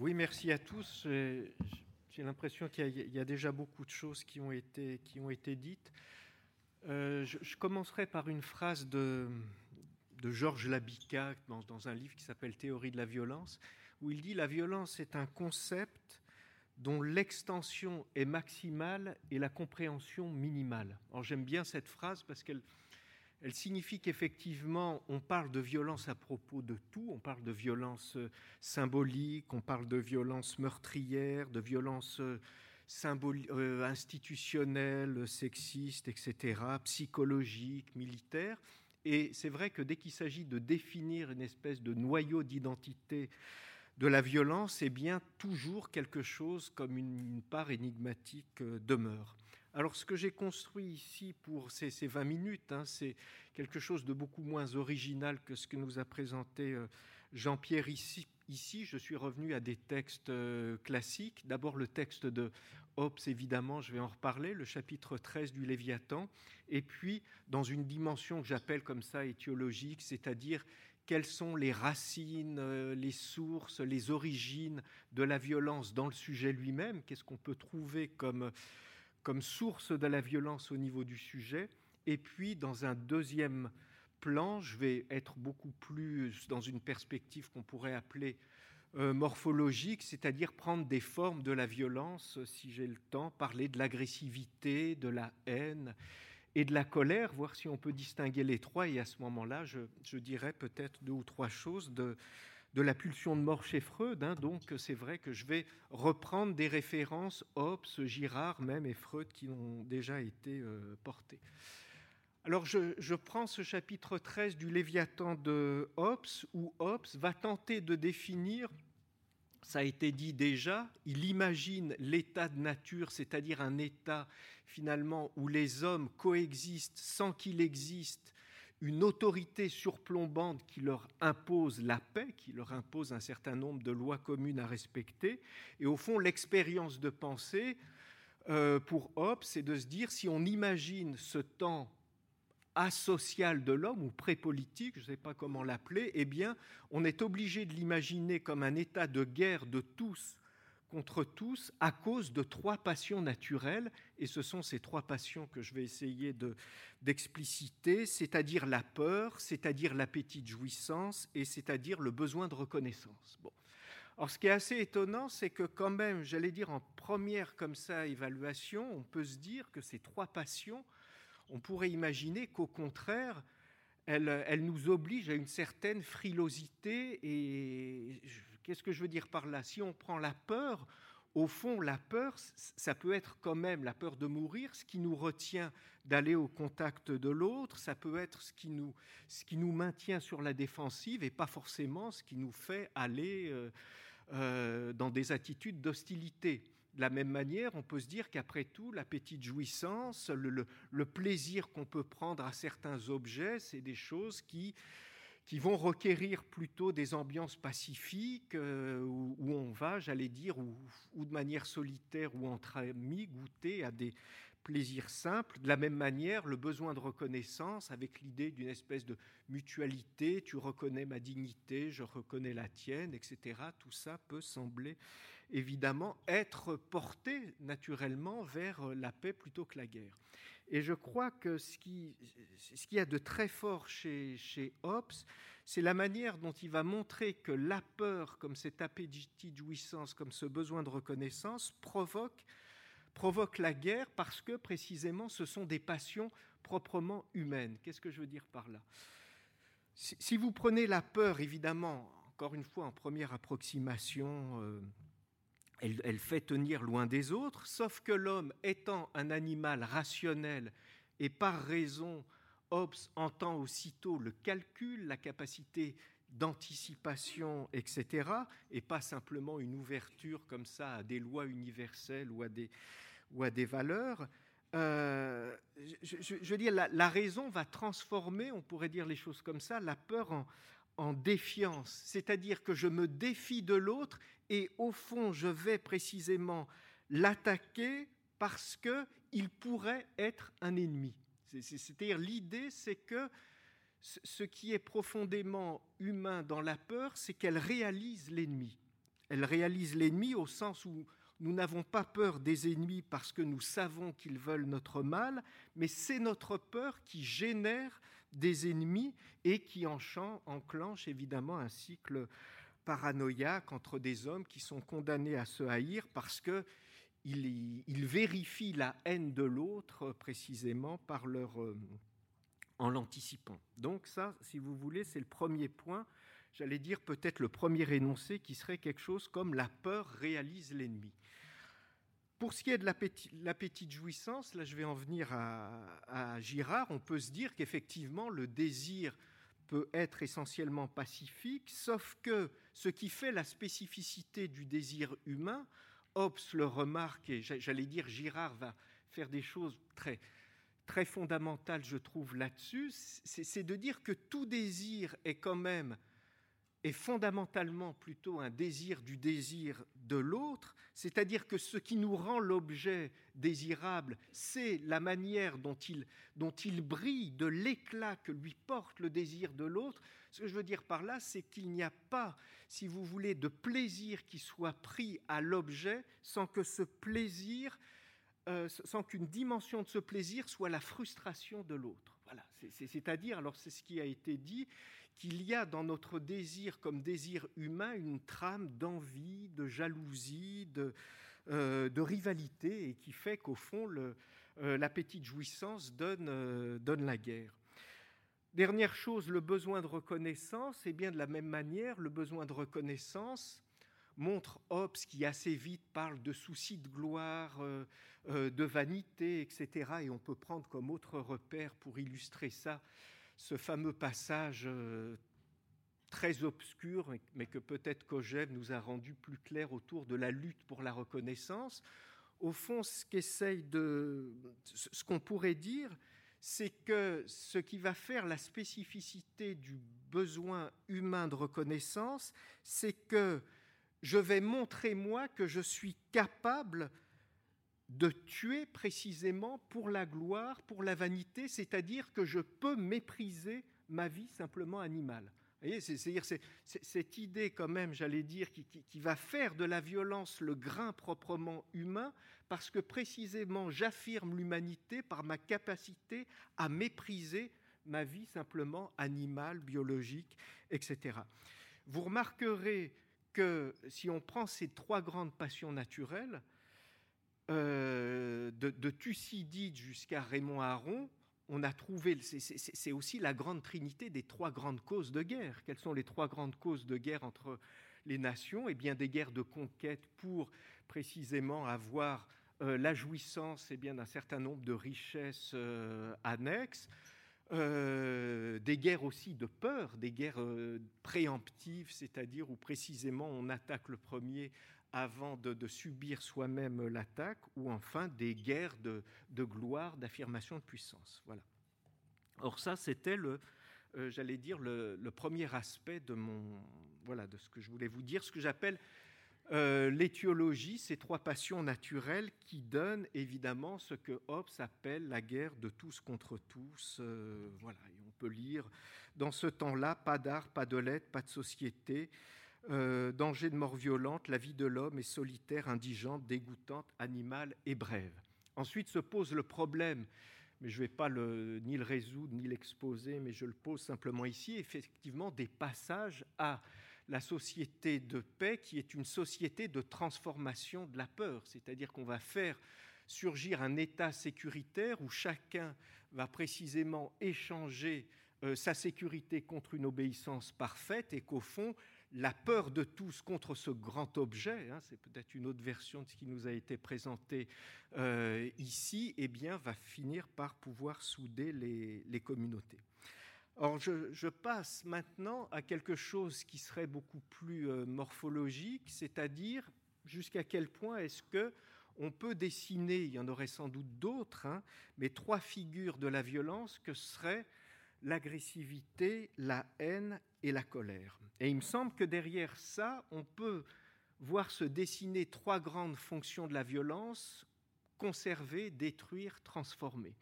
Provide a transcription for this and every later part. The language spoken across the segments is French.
Oui, merci à tous. J'ai l'impression qu'il y, a déjà beaucoup de choses qui ont été, qui ont été dites. Euh, je, commencerai par une phrase de, de Georges Labica dans, dans, un livre qui s'appelle Théorie de la violence, où il dit La violence est un concept dont l'extension est maximale et la compréhension minimale. Alors j'aime bien cette phrase parce qu'elle elle signifie qu'effectivement, on parle de violence à propos de tout. On parle de violence euh, symbolique, on parle de violence meurtrière, de violence euh, euh, institutionnelle, sexiste, etc., psychologique, militaire. Et c'est vrai que dès qu'il s'agit de définir une espèce de noyau d'identité de la violence, eh bien, toujours quelque chose comme une part énigmatique demeure. Alors ce que j'ai construit ici pour ces, 20 minutes, hein, c'est quelque chose de beaucoup moins original que ce que nous a présenté euh, Jean-Pierre ici. Ici, je suis revenu à des textes euh, classiques. D'abord le texte de Hobbes, évidemment, je vais en reparler, le chapitre 13 du Léviathan, et puis dans une dimension que j'appelle comme ça étiologique, c'est-à-dire quelles sont les racines, euh, les sources, les origines de la violence dans le sujet lui-même, qu'est-ce qu'on peut trouver comme comme source de la violence au niveau du sujet. Et puis, dans un deuxième plan, je vais être beaucoup plus dans une perspective qu'on pourrait appeler euh, morphologique, c'est-à-dire prendre des formes de la violence, si j'ai le temps, parler de l'agressivité, de la haine et de la colère, voir si on peut distinguer les trois. Et à ce moment-là, je, je dirais peut-être deux ou trois choses de, de la pulsion de mort chez Freud. Hein, donc c'est vrai que je vais reprendre des références Hobbes, Girard même et Freud qui ont déjà été euh, portées. Alors je, prends ce chapitre 13 du Léviathan de Hobbes où Hobbes va tenter de définir ça a été dit déjà, il imagine l'état de nature, c'est-à-dire un état finalement où les hommes coexistent sans qu'il existe une autorité surplombante qui leur impose la paix, qui leur impose un certain nombre de lois communes à respecter. Et au fond, l'expérience de pensée euh, pour Hobbes, c'est de se dire si on imagine ce temps asocial de l'homme ou pré-politique, je ne sais pas comment l'appeler, eh bien, on est obligé de l'imaginer comme un état de guerre de tous contre tous à cause de trois passions naturelles, et ce sont ces trois passions que je vais essayer d'expliciter, c'est-à-dire la peur, c'est-à-dire l'appétit de jouissance, et c'est-à-dire le besoin de reconnaissance. Bon. Alors ce qui est assez étonnant, c'est que quand même, j'allais dire en première comme ça évaluation, on peut se dire que ces trois passions, on pourrait imaginer qu'au contraire, elle, nous oblige à une certaine frilosité. Et qu'est-ce que je veux dire par là? Si on prend la peur, au fond, la peur, ça peut être quand même la peur de mourir, ce qui nous retient d'aller au contact de l'autre, ça peut être ce qui, nous, ce qui nous maintient sur la défensive et pas forcément ce qui nous fait aller euh, euh, dans des attitudes d'hostilité. De la même manière, on peut se dire qu'après tout, la petite jouissance, le, plaisir qu'on peut prendre à certains objets, c'est des choses qui, qui vont requérir plutôt des ambiances pacifiques euh, où, on va, j'allais dire, ou, de manière solitaire ou entre amis, goûter à des, plaisir simple. De la même manière, le besoin de reconnaissance avec l'idée d'une espèce de mutualité, tu reconnais ma dignité, je reconnais la tienne, etc. Tout ça peut sembler évidemment être porté naturellement vers la paix plutôt que la guerre. Et je crois que ce qui, ce qui a de très fort chez, chez Hobbes, c'est la manière dont il va montrer que la peur, comme cet appétit de jouissance, comme ce besoin de reconnaissance, provoque provoque la guerre parce que précisément ce sont des passions proprement humaines. Qu'est-ce que je veux dire par là? Si, vous prenez la peur, évidemment, encore une fois en première approximation, euh, elle, fait tenir loin des autres, sauf que l'homme étant un animal rationnel et par raison, Hobbes entend aussitôt le calcul, la capacité d'anticipation, etc., et pas simplement une ouverture comme ça à des lois universelles ou à des, ou à des valeurs. Euh, je, veux dire, la, raison va transformer, on pourrait dire les choses comme ça, la peur en, en défiance, c'est-à-dire que je me défie de l'autre et au fond, je vais précisément l'attaquer parce qu'il pourrait être un ennemi. C'est-à-dire l'idée, c'est que ce qui est profondément humain dans la peur, c'est qu'elle réalise l'ennemi. Elle réalise l'ennemi au sens où nous n'avons pas peur des ennemis parce que nous savons qu'ils veulent notre mal, mais c'est notre peur qui génère des ennemis et qui enclenche évidemment un cycle paranoïaque entre des hommes qui sont condamnés à se haïr parce que ils, vérifient la haine de l'autre précisément par leur, euh, en l'anticipant. Donc ça, si vous voulez, c'est le premier point. J'allais dire peut-être le premier énoncé qui serait quelque chose comme la peur réalise l'ennemi. Pour ce qui est de la petite, jouissance, là je vais en venir à Girard, on peut se dire qu'effectivement le désir peut être essentiellement pacifique, sauf que ce qui fait la spécificité du désir humain, Hobbes le remarque, et j'allais dire Girard va faire des choses très, très fondamentales, je trouve, là-dessus, c'est de dire que tout désir est quand même est fondamentalement plutôt un désir du désir de l'autre, c'est-à-dire que ce qui nous rend l'objet désirable, c'est la manière dont il, dont il brille, de l'éclat que lui porte le désir de l'autre. Ce que je veux dire par là, c'est qu'il n'y a pas, si vous voulez, de plaisir qui soit pris à l'objet sans que ce plaisir, euh, sans qu'une dimension de ce plaisir soit la frustration de l'autre. Voilà, c'est-à-dire, alors c'est ce qui a été dit, qu'il y a dans notre désir comme désir humain une trame d'envie, de jalousie, de, euh, rivalité, et qui fait qu'au fond, euh, la petite jouissance donne, euh, donne la guerre. Dernière chose, le besoin de reconnaissance, et bien de la même manière, le besoin de reconnaissance montre Hobbes qui assez vite parle de soucis de gloire, de vanité, etc. Et on peut prendre comme autre repère pour illustrer ça ce fameux passage euh, très obscur, mais que peut-être Kojève nous a rendu plus clair autour de la lutte pour la reconnaissance. Au fond, ce qu'essaye de, ce qu'on pourrait dire, c'est que ce qui va faire la spécificité du besoin humain de reconnaissance, c'est que je vais montrer moi que je suis capable de tuer précisément pour la gloire, pour la vanité, c'est-à-dire que je peux mépriser ma vie simplement animale. C'est-à-dire cette idée quand même, j'allais dire, qui, qui, va faire de la violence le grain proprement humain, parce que précisément j'affirme l'humanité par ma capacité à mépriser ma vie simplement animale, biologique, etc. Vous remarquerez si on prend ces trois grandes passions naturelles, euh, de, Thucydide jusqu'à Raymond Aron, on a trouvé, c'est aussi la grande trinité des trois grandes causes de guerre. Quelles sont les trois grandes causes de guerre entre les nations? Eh bien, des guerres de conquête pour précisément avoir euh, la jouissance eh d'un certain nombre de richesses euh, annexes, des guerres aussi de peur, des guerres préemptives, c'est-à-dire où précisément on attaque le premier avant de, subir soi-même l'attaque, ou enfin des guerres de, gloire, d'affirmation de puissance. Voilà. Or ça, c'était le, euh, j'allais dire, le, premier aspect de mon, voilà, de ce que je voulais vous dire, ce que j'appelle euh, l'étiologie, ces trois passions naturelles qui donnent évidemment ce que Hobbes appelle la guerre de tous contre tous. Euh, voilà, et on peut lire dans ce temps-là, pas d'art, pas de lettres, pas de société, euh, danger de mort violente, la vie de l'homme est solitaire, indigente, dégoûtante, animale et brève. Ensuite se pose le problème, mais je ne vais pas ni le résoudre ni l'exposer, mais je le pose simplement ici, effectivement des passages à la société de paix qui est une société de transformation de la peur, c'est-à-dire qu'on va faire surgir un État sécuritaire où chacun va précisément échanger euh, sa sécurité contre une obéissance parfaite et qu'au fond, la peur de tous contre ce grand objet, hein, c'est peut-être une autre version de ce qui nous a été présenté euh, ici, eh bien, va finir par pouvoir souder les, communautés. Or, je, passe maintenant à quelque chose qui serait beaucoup plus euh, morphologique, c'est-à-dire jusqu'à quel point est-ce que on peut dessiner, il y en aurait sans doute d'autres, hein, mais trois figures de la violence que seraient l'agressivité, la haine et la colère. Et il me semble que derrière ça, on peut voir se dessiner trois grandes fonctions de la violence, conserver, détruire, transformer.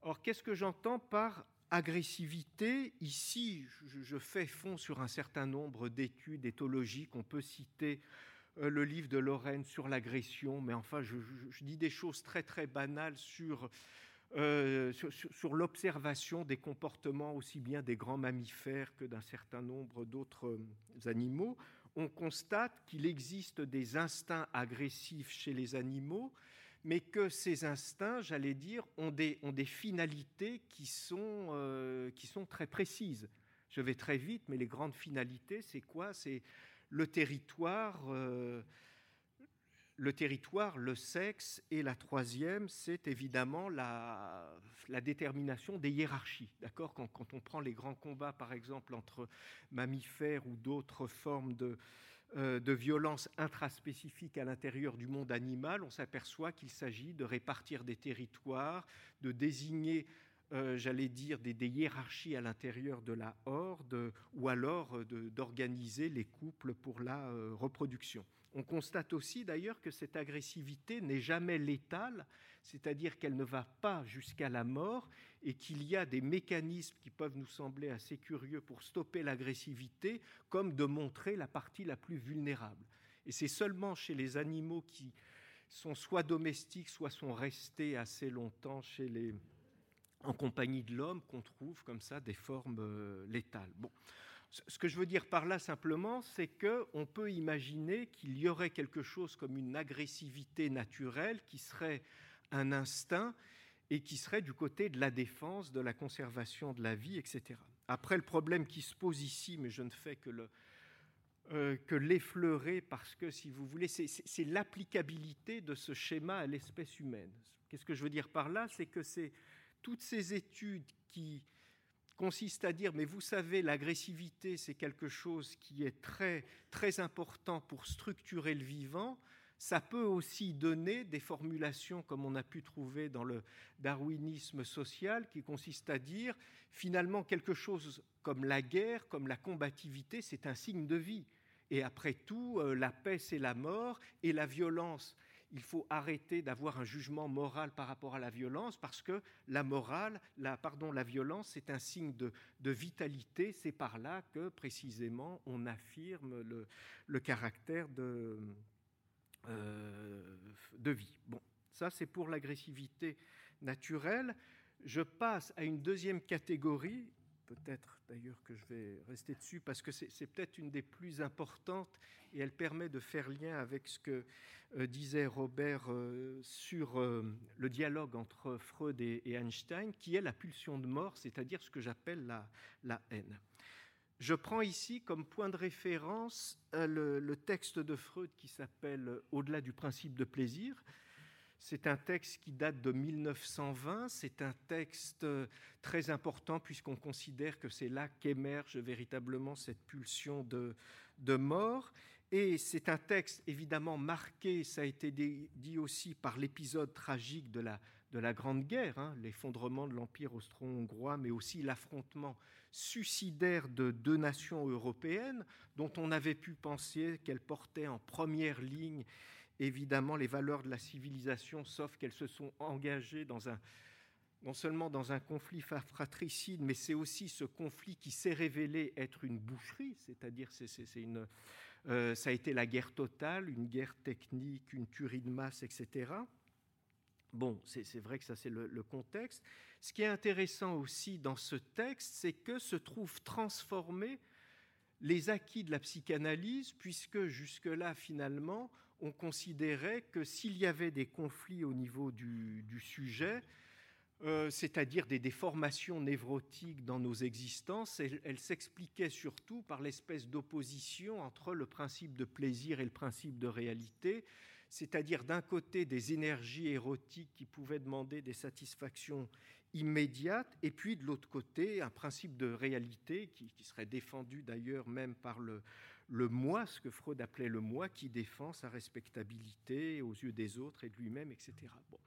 Or, qu'est-ce que j'entends par agressivité, ici, je, fais fond sur un certain nombre d'études éthologiques. On peut citer euh, le livre de Lorraine sur l'agression, mais enfin, je, dis des choses très très banales sur, euh, sur, l'observation des comportements aussi bien des grands mammifères que d'un certain nombre d'autres euh, animaux. On constate qu'il existe des instincts agressifs chez les animaux, mais que ces instincts, j'allais dire, ont des, finalités qui sont, euh, qui sont très précises. Je vais très vite, mais les grandes finalités, c'est quoi? C'est le territoire, euh, le territoire, le sexe, et la troisième, c'est évidemment la, détermination des hiérarchies. D'accord? Quand, on prend les grands combats, par exemple, entre mammifères ou d'autres formes de, de violence intraspécifique à l'intérieur du monde animal, on s'aperçoit qu'il s'agit de répartir des territoires, de désigner, euh, j'allais dire, des, hiérarchies à l'intérieur de la horde, ou alors euh, d'organiser les couples pour la reproduction. On constate aussi d'ailleurs que cette agressivité n'est jamais létale, c'est-à-dire qu'elle ne va pas jusqu'à la mort et qu'il y a des mécanismes qui peuvent nous sembler assez curieux pour stopper l'agressivité, comme de montrer la partie la plus vulnérable. Et c'est seulement chez les animaux qui sont soit domestiques, soit sont restés assez longtemps chez les, en compagnie de l'homme qu'on trouve comme ça des formes euh, létales. Bon. Ce que je veux dire par là simplement, c'est qu'on peut imaginer qu'il y aurait quelque chose comme une agressivité naturelle qui serait un instinct et qui serait du côté de la défense, de la conservation de la vie, etc. Après, le problème qui se pose ici, mais je ne fais que euh, l'effleurer parce que, si vous voulez, c'est l'applicabilité de ce schéma à l'espèce humaine. Qu'est-ce que je veux dire par là? C'est que c'est toutes ces études qui consistent à dire, mais vous savez, l'agressivité, c'est quelque chose qui est très, très important pour structurer le vivant, ça peut aussi donner des formulations comme on a pu trouver dans le darwinisme social qui consiste à dire finalement quelque chose comme la guerre, comme la combativité, c'est un signe de vie. Et après tout, euh, la paix, c'est la mort et la violence. Il faut arrêter d'avoir un jugement moral par rapport à la violence parce que la morale, pardon, la violence, c'est un signe de, vitalité. C'est par là que précisément on affirme le caractère de, de vie. Bon, ça c'est pour l'agressivité naturelle. Je passe à une deuxième catégorie, peut-être d'ailleurs que je vais rester dessus parce que c'est peut-être une des plus importantes et elle permet de faire lien avec ce que euh, disait Robert euh, sur le dialogue entre Freud et, Einstein, qui est la pulsion de mort, c'est-à-dire ce que j'appelle la haine. Je prends ici comme point de référence euh, le, texte de Freud qui s'appelle Au-delà du principe de plaisir. C'est un texte qui date de 1920. C'est un texte euh, très important puisqu'on considère que c'est là qu'émerge véritablement cette pulsion de, de mort. Et c'est un texte évidemment marqué, ça a été dit aussi par l'épisode tragique de la, de la Grande Guerre, hein, l'effondrement de l'Empire austro-hongrois, mais aussi l'affrontement suicidaire de deux nations européennes dont on avait pu penser qu'elles portaient en première ligne évidemment les valeurs de la civilisation, sauf qu'elles se sont engagées non seulement dans un conflit fratricide, mais c'est aussi ce conflit qui s'est révélé être une boucherie, c'est-à-dire euh, ça a été la guerre totale, une guerre technique, une tuerie de masse, etc. Bon, c'est vrai que ça c'est le, contexte. Ce qui est intéressant aussi dans ce texte, c'est que se trouvent transformés les acquis de la psychanalyse, puisque jusque-là, finalement, on considérait que s'il y avait des conflits au niveau du, sujet, euh, c'est-à-dire des déformations névrotiques dans nos existences, elles, elles s'expliquaient surtout par l'espèce d'opposition entre le principe de plaisir et le principe de réalité, c'est-à-dire d'un côté des énergies érotiques qui pouvaient demander des satisfactions immédiates, et puis de l'autre côté un principe de réalité qui, serait défendu d'ailleurs même par le, moi, ce que Freud appelait le moi, qui défend sa respectabilité aux yeux des autres et de lui-même, etc. Bon.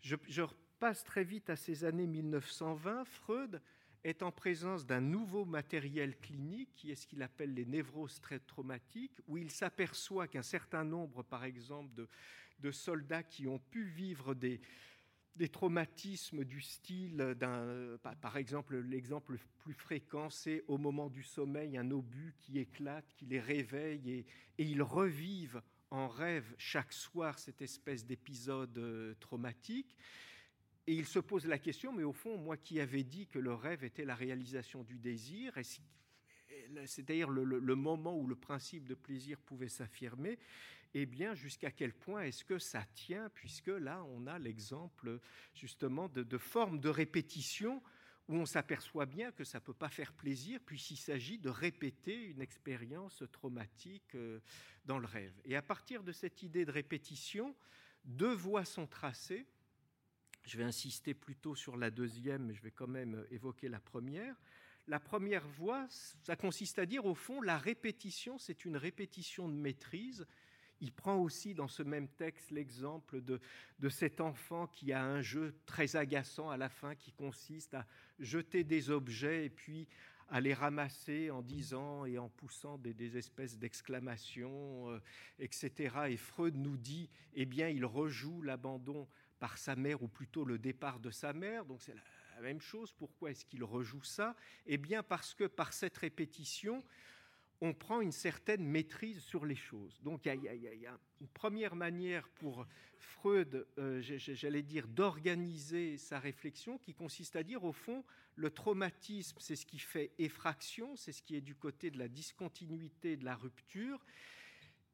Je, je repasse très vite à ces années 1920. Freud est en présence d'un nouveau matériel clinique qui est ce qu'il appelle les névroses très traumatiques, où il s'aperçoit qu'un certain nombre, par exemple, de, soldats qui ont pu vivre des, traumatismes du style d'un, par exemple, l'exemple le plus fréquent, c'est au moment du sommeil, un obus qui éclate, qui les réveille et, et ils revivent en rêve chaque soir cette espèce d'épisode euh, traumatique. Et il se pose la question, mais au fond, moi qui avais dit que le rêve était la réalisation du désir, c'est-à-dire le, moment où le principe de plaisir pouvait s'affirmer, eh bien, jusqu'à quel point est-ce que ça tient, puisque là, on a l'exemple justement de, de de répétition où on s'aperçoit bien que ça ne peut pas faire plaisir, puisqu'il s'agit de répéter une expérience traumatique euh, dans le rêve. Et à partir de cette idée de répétition, deux voies sont tracées. Je vais insister plutôt sur la deuxième, mais je vais quand même évoquer la première. La première voie, ça consiste à dire, au fond, la répétition, c'est une répétition de maîtrise il prend aussi dans ce même texte l'exemple de, cet enfant qui a un jeu très agaçant à la fin qui consiste à jeter des objets et puis à les ramasser en disant et en poussant des, des espèces d'exclamations, euh, etc. Et Freud nous dit, eh bien, il rejoue l'abandon par sa mère, ou plutôt le départ de sa mère. Donc c'est la même chose. Pourquoi est-ce qu'il rejoue ça? Eh bien, parce que par cette répétition, on prend une certaine maîtrise sur les choses. Donc il y, a une première manière pour Freud, euh, j'allais dire, d'organiser sa réflexion qui consiste à dire, au fond, le traumatisme, c'est ce qui fait effraction, c'est ce qui est du côté de la discontinuité, de la rupture.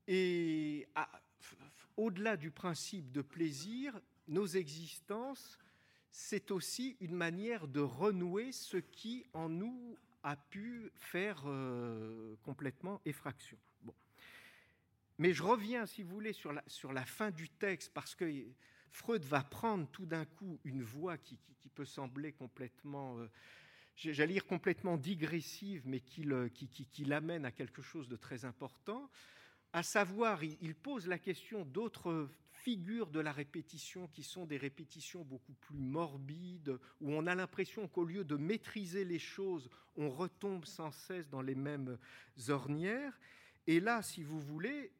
Et au-delà du principe de plaisir, nos existences, c'est aussi une manière de renouer ce qui en nous a pu faire euh, complètement effraction. Bon. Mais je reviens, si vous voulez, sur la, fin du texte, parce que Freud va prendre tout d'un coup une voix qui, peut sembler complètement, euh, j'allais dire complètement digressive, mais qui l'amène à quelque chose de très important. À savoir, il, pose la question d'autres figures de la répétition qui sont des répétitions beaucoup plus morbides, où on a l'impression qu'au lieu de maîtriser les choses, on retombe sans cesse dans les mêmes ornières. Et là, si vous voulez,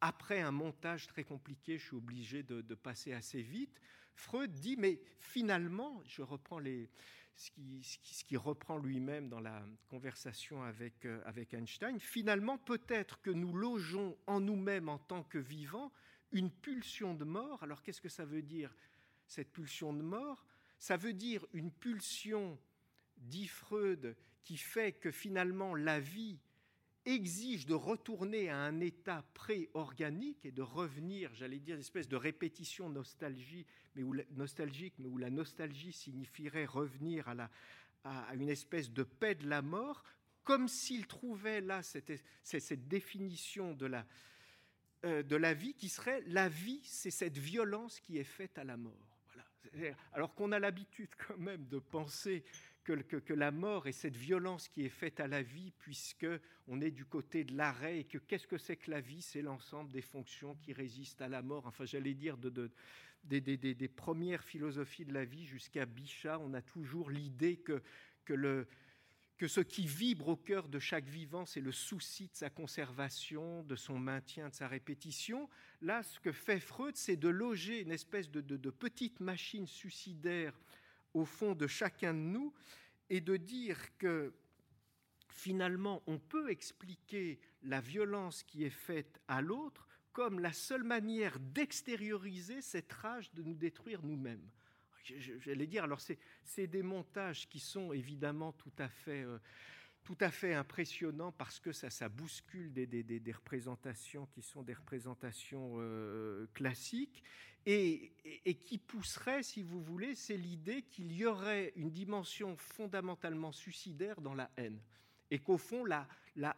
après un montage très compliqué, je suis obligé de, de passer assez vite, Freud dit, mais finalement, je reprends les, ce qui, reprend lui-même dans la conversation avec, euh, avec Einstein, finalement, peut-être que nous logeons en nous-mêmes en tant que vivants une pulsion de mort. Alors qu'est-ce que ça veut dire, cette pulsion de mort? Ça veut dire une pulsion, dit Freud, qui fait que finalement la vie exige de retourner à un état pré-organique et de revenir, j'allais dire, une espèce de répétition nostalgie, mais où, nostalgique, mais où la nostalgie signifierait revenir à, la, une espèce de paix de la mort, comme s'il trouvait là cette, définition de la, euh, de la vie qui serait la vie, c'est cette violence qui est faite à la mort. Alors qu'on a l'habitude quand même de penser que, la mort est cette violence qui est faite à la vie, puisque on est du côté de l'arrêt et que qu'est-ce que c'est que la vie? C'est l'ensemble des fonctions qui résistent à la mort. Enfin, j'allais dire de, de des, premières philosophies de la vie jusqu'à Bichat, on a toujours l'idée que, que ce qui vibre au cœur de chaque vivant, c'est le souci de sa conservation, de son maintien, de sa répétition. Là, ce que fait Freud, c'est de loger une espèce de, petite machine suicidaire au fond de chacun de nous et de dire que finalement, on peut expliquer la violence qui est faite à l'autre comme la seule manière d'extérioriser cette rage de nous détruire nous-mêmes. J'allais dire, alors c'est des montages qui sont évidemment tout à fait, euh, tout à fait impressionnants parce que ça, ça bouscule des, des, des, des représentations qui sont des représentations euh, classiques et, qui pousserait, si vous voulez, c'est l'idée qu'il y aurait une dimension fondamentalement suicidaire dans la haine et qu'au fond, la,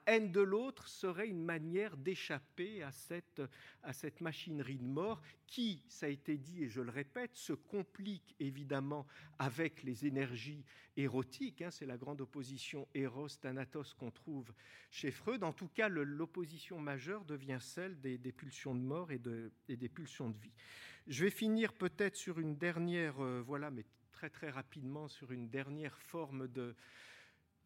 haine de l'autre serait une manière d'échapper à cette, machinerie de mort qui, ça a été dit et je le répète, se complique évidemment avec les énergies érotiques. Hein, C'est la grande opposition Eros-Thanatos qu'on trouve chez Freud. En tout cas, l'opposition majeure devient celle des, pulsions de mort et, des pulsions de vie. Je vais finir peut-être sur une dernière, euh, voilà, mais très très rapidement sur une dernière forme de,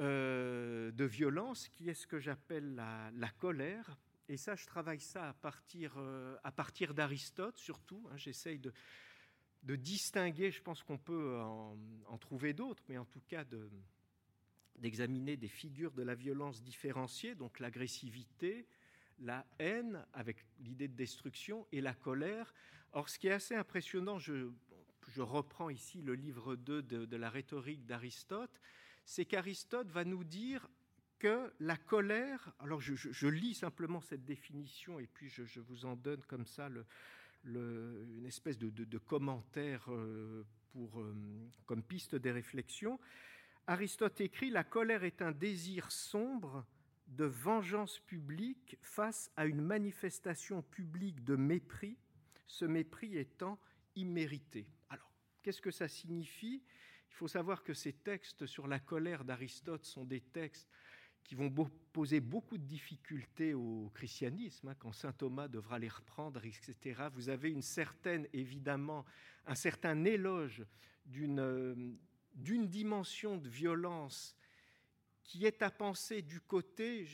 euh, de violence qui est ce que j'appelle la, colère. Et ça, je travaille ça à partir, euh, partir d'Aristote surtout. Hein, J'essaye de de distinguer, je pense qu'on peut en, trouver d'autres, mais en tout cas d'examiner des figures de la violence différenciée, donc l'agressivité, la haine avec l'idée de destruction et la colère. Or, ce qui est assez impressionnant, je, reprends ici le livre 2 de, la rhétorique d'Aristote, c'est qu'Aristote va nous dire que la colère, alors je, lis simplement cette définition et puis je, vous en donne comme ça une espèce de, commentaire euh, pour, euh, comme piste des réflexions. Aristote écrit La colère est un désir sombre de vengeance publique face à une manifestation publique de mépris, ce mépris étant immérité. Alors, qu'est-ce que ça signifie? Il faut savoir que ces textes sur la colère d'Aristote sont des textes qui vont poser beaucoup de difficultés au christianisme, hein, quand saint Thomas devra les reprendre, etc. Vous avez une certaine, évidemment, un certain éloge d'une euh, dimension de violence qui est à penser du côté,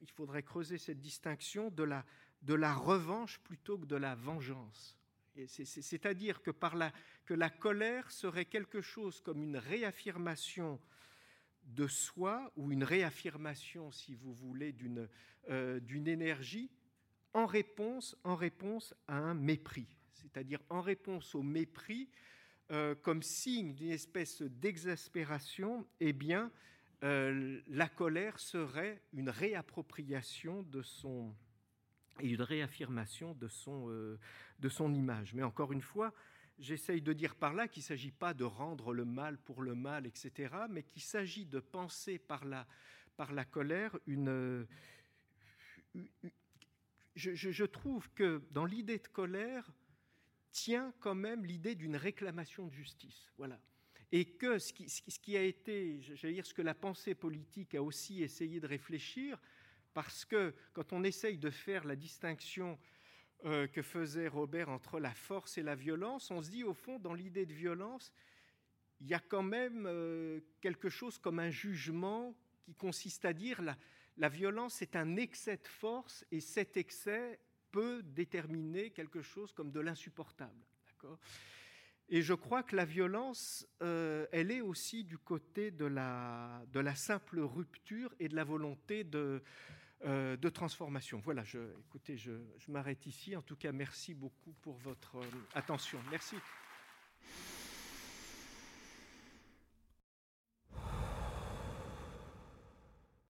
il faudrait creuser cette distinction, de la, de la revanche plutôt que de la vengeance. C'est-à-dire que, la, que la colère serait quelque chose comme une réaffirmation de soi ou une réaffirmation, si vous voulez, d'une euh, énergie en réponse, en réponse à un mépris, c'est-à-dire en réponse au mépris euh, comme signe d'une espèce d'exaspération, eh bien, euh, la colère serait une réappropriation de son et une réaffirmation de son, euh, de son image. Mais encore une fois, j'essaye de dire par là qu'il ne s'agit pas de rendre le mal pour le mal, etc., mais qu'il s'agit de penser par la, par la colère une... Je, je trouve que dans l'idée de colère tient quand même l'idée d'une réclamation de justice. Voilà et que ce qui, a été, j'allais dire, ce que la pensée politique a aussi essayé de réfléchir, parce que quand on essaye de faire la distinction euh, que faisait Robert entre la force et la violence, on se dit au fond, dans l'idée de violence, il y a quand même euh, quelque chose comme un jugement qui consiste à dire la, violence est un excès de force et cet excès peut déterminer quelque chose comme de l'insupportable. Et je crois que la violence, euh, elle est aussi du côté de la simple rupture et de la volonté de, euh, de transformation. Voilà, je, écoutez, je, m'arrête ici. En tout cas, merci beaucoup pour votre euh, attention. Merci.